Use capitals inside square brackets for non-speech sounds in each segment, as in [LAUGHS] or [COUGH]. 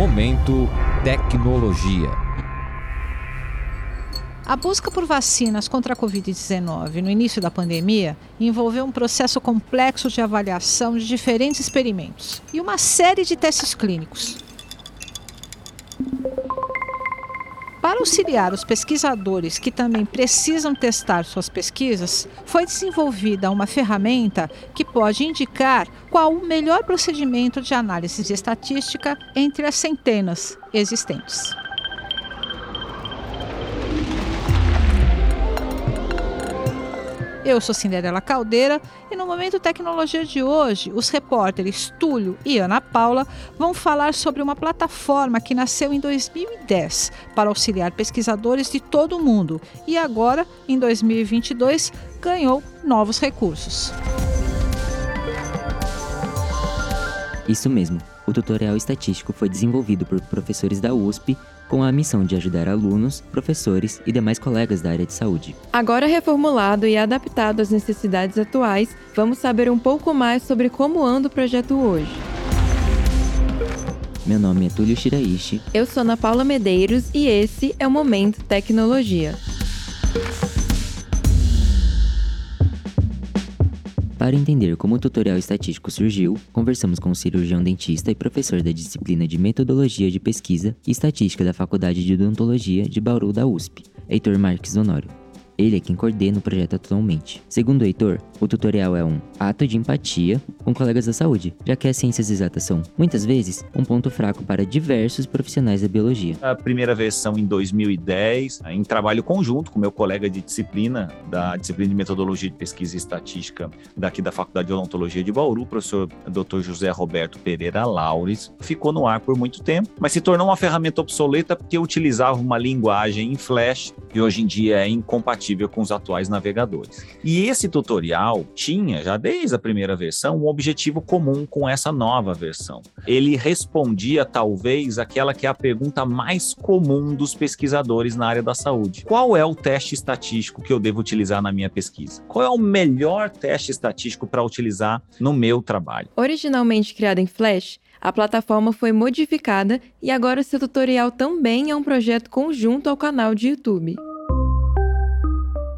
Momento Tecnologia. A busca por vacinas contra a Covid-19 no início da pandemia envolveu um processo complexo de avaliação de diferentes experimentos e uma série de testes clínicos. Para auxiliar os pesquisadores que também precisam testar suas pesquisas, foi desenvolvida uma ferramenta que pode indicar qual o melhor procedimento de análise de estatística entre as centenas existentes. Eu sou Cinderela Caldeira e no Momento Tecnologia de hoje, os repórteres Túlio e Ana Paula vão falar sobre uma plataforma que nasceu em 2010 para auxiliar pesquisadores de todo o mundo e agora, em 2022, ganhou novos recursos. Isso mesmo. O tutorial estatístico foi desenvolvido por professores da USP com a missão de ajudar alunos, professores e demais colegas da área de saúde. Agora reformulado e adaptado às necessidades atuais, vamos saber um pouco mais sobre como anda o projeto hoje. Meu nome é Túlio Shiraishi. Eu sou Ana Paula Medeiros e esse é o Momento Tecnologia. Para entender como o tutorial estatístico surgiu, conversamos com o cirurgião dentista e professor da disciplina de Metodologia de Pesquisa e Estatística da Faculdade de Odontologia de Bauru da USP, Heitor Marques Honório. Ele é quem coordena o projeto atualmente. Segundo o Heitor, o tutorial é um ato de empatia com colegas da saúde, já que as ciências exatas são, muitas vezes, um ponto fraco para diversos profissionais da biologia. A primeira versão em 2010, em trabalho conjunto com meu colega de disciplina, da disciplina de Metodologia de Pesquisa e Estatística daqui da Faculdade de Odontologia de Bauru, o professor Dr. José Roberto Pereira Laures, ficou no ar por muito tempo, mas se tornou uma ferramenta obsoleta porque utilizava uma linguagem em Flash que hoje em dia é incompatível com os atuais navegadores. E esse tutorial tinha, já desde a primeira versão, um objetivo comum com essa nova versão. Ele respondia, talvez, aquela que é a pergunta mais comum dos pesquisadores na área da saúde: qual é o teste estatístico que eu devo utilizar na minha pesquisa? Qual é o melhor teste estatístico para utilizar no meu trabalho? Originalmente criada em Flash, a plataforma foi modificada e agora seu tutorial também é um projeto conjunto ao canal de YouTube.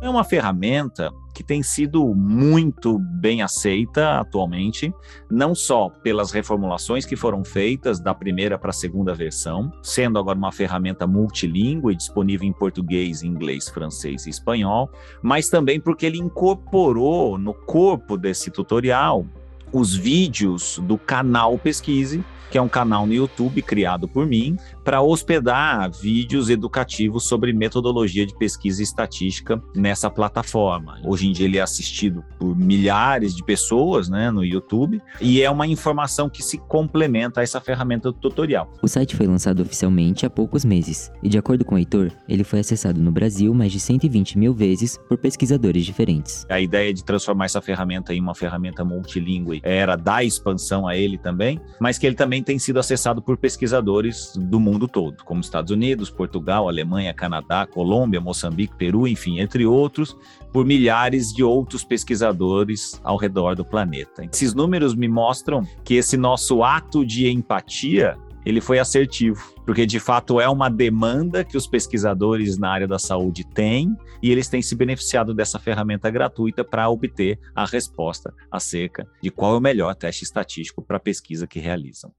É uma ferramenta que tem sido muito bem aceita atualmente, não só pelas reformulações que foram feitas da primeira para a segunda versão, sendo agora uma ferramenta multilingüe disponível em português, inglês, francês e espanhol, mas também porque ele incorporou no corpo desse tutorial os vídeos do canal Pesquise, que é um canal no YouTube criado por mim, para hospedar vídeos educativos sobre metodologia de pesquisa e estatística nessa plataforma. Hoje em dia ele é assistido por milhares de pessoas né, no YouTube e é uma informação que se complementa a essa ferramenta do tutorial. O site foi lançado oficialmente há poucos meses e, de acordo com o Heitor, ele foi acessado no Brasil mais de 120 mil vezes por pesquisadores diferentes. A ideia de transformar essa ferramenta em uma ferramenta multilingüe era dar expansão a ele também, mas que ele também tem sido acessado por pesquisadores do mundo todo, como Estados Unidos, Portugal, Alemanha, Canadá, Colômbia, Moçambique, Peru, enfim, entre outros, por milhares de outros pesquisadores ao redor do planeta. Esses números me mostram que esse nosso ato de empatia ele foi assertivo, porque de fato é uma demanda que os pesquisadores na área da saúde têm e eles têm se beneficiado dessa ferramenta gratuita para obter a resposta acerca de qual é o melhor teste estatístico para a pesquisa que realizam.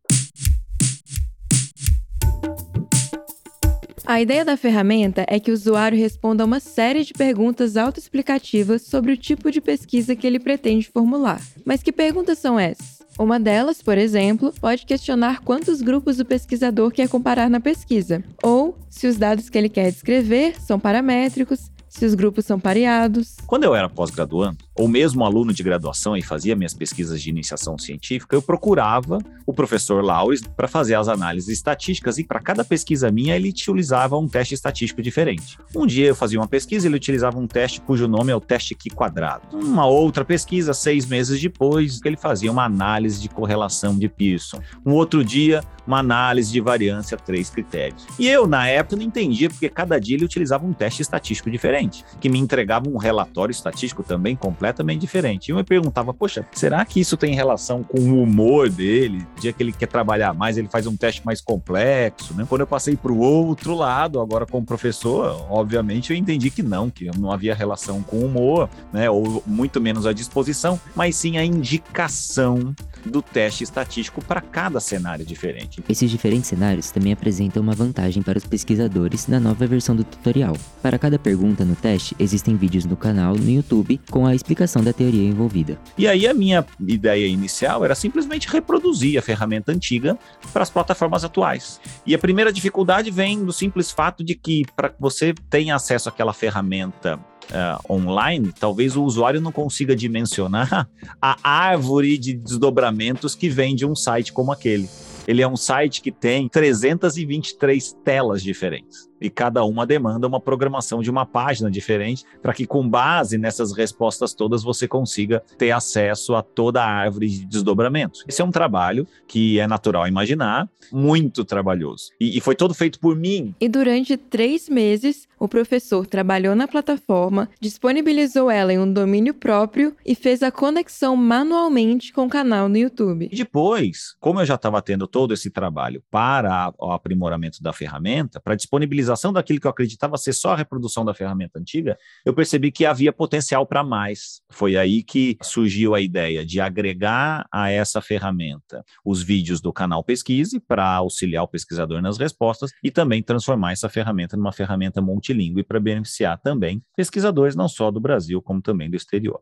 A ideia da ferramenta é que o usuário responda a uma série de perguntas autoexplicativas sobre o tipo de pesquisa que ele pretende formular. Mas que perguntas são essas? Uma delas, por exemplo, pode questionar quantos grupos o pesquisador quer comparar na pesquisa, ou se os dados que ele quer descrever são paramétricos, se os grupos são pareados. Quando eu era pós-graduando, ou mesmo aluno de graduação e fazia minhas pesquisas de iniciação científica, eu procurava o professor Laures para fazer as análises estatísticas e para cada pesquisa minha ele utilizava um teste estatístico diferente. Um dia eu fazia uma pesquisa e ele utilizava um teste cujo nome é o teste Q quadrado. Uma outra pesquisa, seis meses depois, ele fazia uma análise de correlação de Pearson. Um outro dia, uma análise de variância, três critérios. E eu, na época, não entendia, porque cada dia ele utilizava um teste estatístico diferente, que me entregava um relatório estatístico também completamente diferente. E eu me perguntava, poxa, será que isso tem relação com o humor dele? O dia que ele quer trabalhar mais, ele faz um teste mais complexo, né? Quando eu passei para o outro lado, agora como professor, obviamente eu entendi que não, que não havia relação com o humor, né? Ou muito menos a disposição, mas sim a indicação do teste estatístico para cada cenário diferente. Esses diferentes cenários também apresentam uma vantagem para os pesquisadores na nova versão do tutorial. Para cada pergunta no teste, existem vídeos no canal no YouTube com a explicação da teoria envolvida. E aí a minha ideia inicial era simplesmente reproduzir a ferramenta antiga para as plataformas atuais. E a primeira dificuldade vem do simples fato de que para você tenha acesso àquela ferramenta uh, online, talvez o usuário não consiga dimensionar [LAUGHS] a árvore de desdobramentos que vem de um site como aquele. Ele é um site que tem 323 telas diferentes e cada uma demanda uma programação de uma página diferente, para que com base nessas respostas todas você consiga ter acesso a toda a árvore de desdobramentos. Esse é um trabalho que é natural imaginar, muito trabalhoso. E, e foi todo feito por mim. E durante três meses, o professor trabalhou na plataforma, disponibilizou ela em um domínio próprio e fez a conexão manualmente com o canal no YouTube. E depois, como eu já estava tendo todo esse trabalho para o aprimoramento da ferramenta, para disponibilizar utilização daquilo que eu acreditava ser só a reprodução da ferramenta antiga, eu percebi que havia potencial para mais. Foi aí que surgiu a ideia de agregar a essa ferramenta os vídeos do canal Pesquise para auxiliar o pesquisador nas respostas e também transformar essa ferramenta numa ferramenta multilingüe para beneficiar também pesquisadores não só do Brasil, como também do exterior.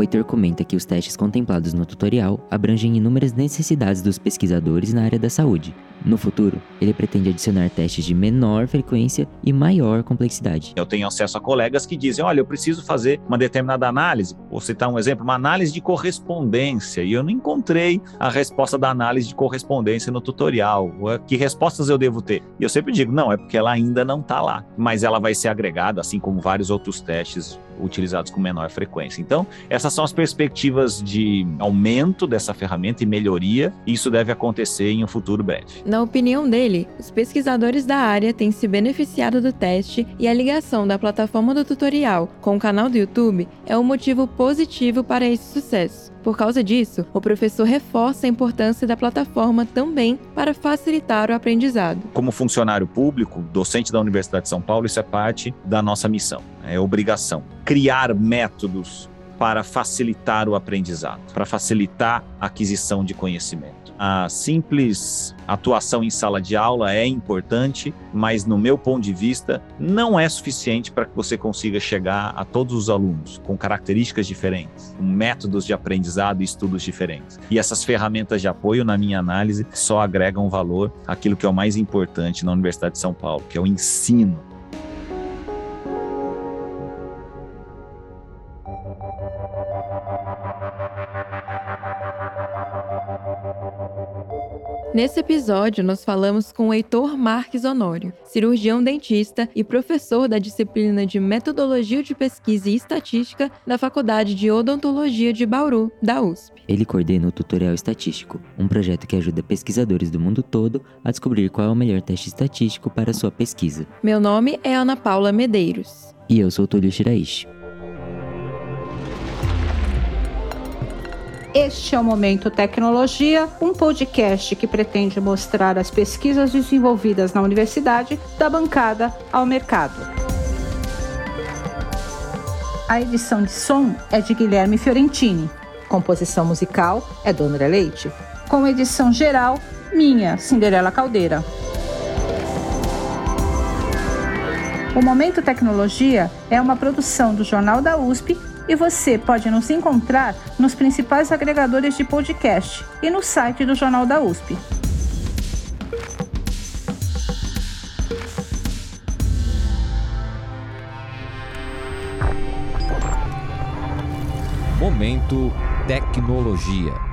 Heitor comenta que os testes contemplados no tutorial abrangem inúmeras necessidades dos pesquisadores na área da saúde. No futuro, ele pretende adicionar testes de menor frequência e maior complexidade. Eu tenho acesso a colegas que dizem: olha, eu preciso fazer uma determinada análise. Vou citar um exemplo: uma análise de correspondência. E eu não encontrei a resposta da análise de correspondência no tutorial. Que respostas eu devo ter? E eu sempre digo: não, é porque ela ainda não está lá. Mas ela vai ser agregada, assim como vários outros testes utilizados com menor frequência. Então, essas são as perspectivas de aumento dessa ferramenta e melhoria. E isso deve acontecer em um futuro breve. Na opinião dele, os pesquisadores da área têm se beneficiado do teste e a ligação da plataforma do tutorial com o canal do YouTube é um motivo positivo para esse sucesso. Por causa disso, o professor reforça a importância da plataforma também para facilitar o aprendizado. Como funcionário público, docente da Universidade de São Paulo, isso é parte da nossa missão, é obrigação. Criar métodos para facilitar o aprendizado, para facilitar a aquisição de conhecimento. A simples atuação em sala de aula é importante, mas no meu ponto de vista não é suficiente para que você consiga chegar a todos os alunos com características diferentes, com métodos de aprendizado e estudos diferentes. E essas ferramentas de apoio, na minha análise, só agregam valor àquilo que é o mais importante na Universidade de São Paulo, que é o ensino Nesse episódio, nós falamos com o Heitor Marques Honório, cirurgião dentista e professor da disciplina de Metodologia de Pesquisa e Estatística da Faculdade de Odontologia de Bauru, da USP. Ele coordena o Tutorial Estatístico, um projeto que ajuda pesquisadores do mundo todo a descobrir qual é o melhor teste estatístico para sua pesquisa. Meu nome é Ana Paula Medeiros. E eu sou Túlio Shiraishi. Este é o Momento Tecnologia, um podcast que pretende mostrar as pesquisas desenvolvidas na universidade da bancada ao mercado. A edição de som é de Guilherme Fiorentini. Composição musical é do André Leite. Com edição geral, minha, Cinderela Caldeira. O Momento Tecnologia é uma produção do Jornal da USP e você pode nos encontrar nos principais agregadores de podcast e no site do Jornal da USP. Momento Tecnologia.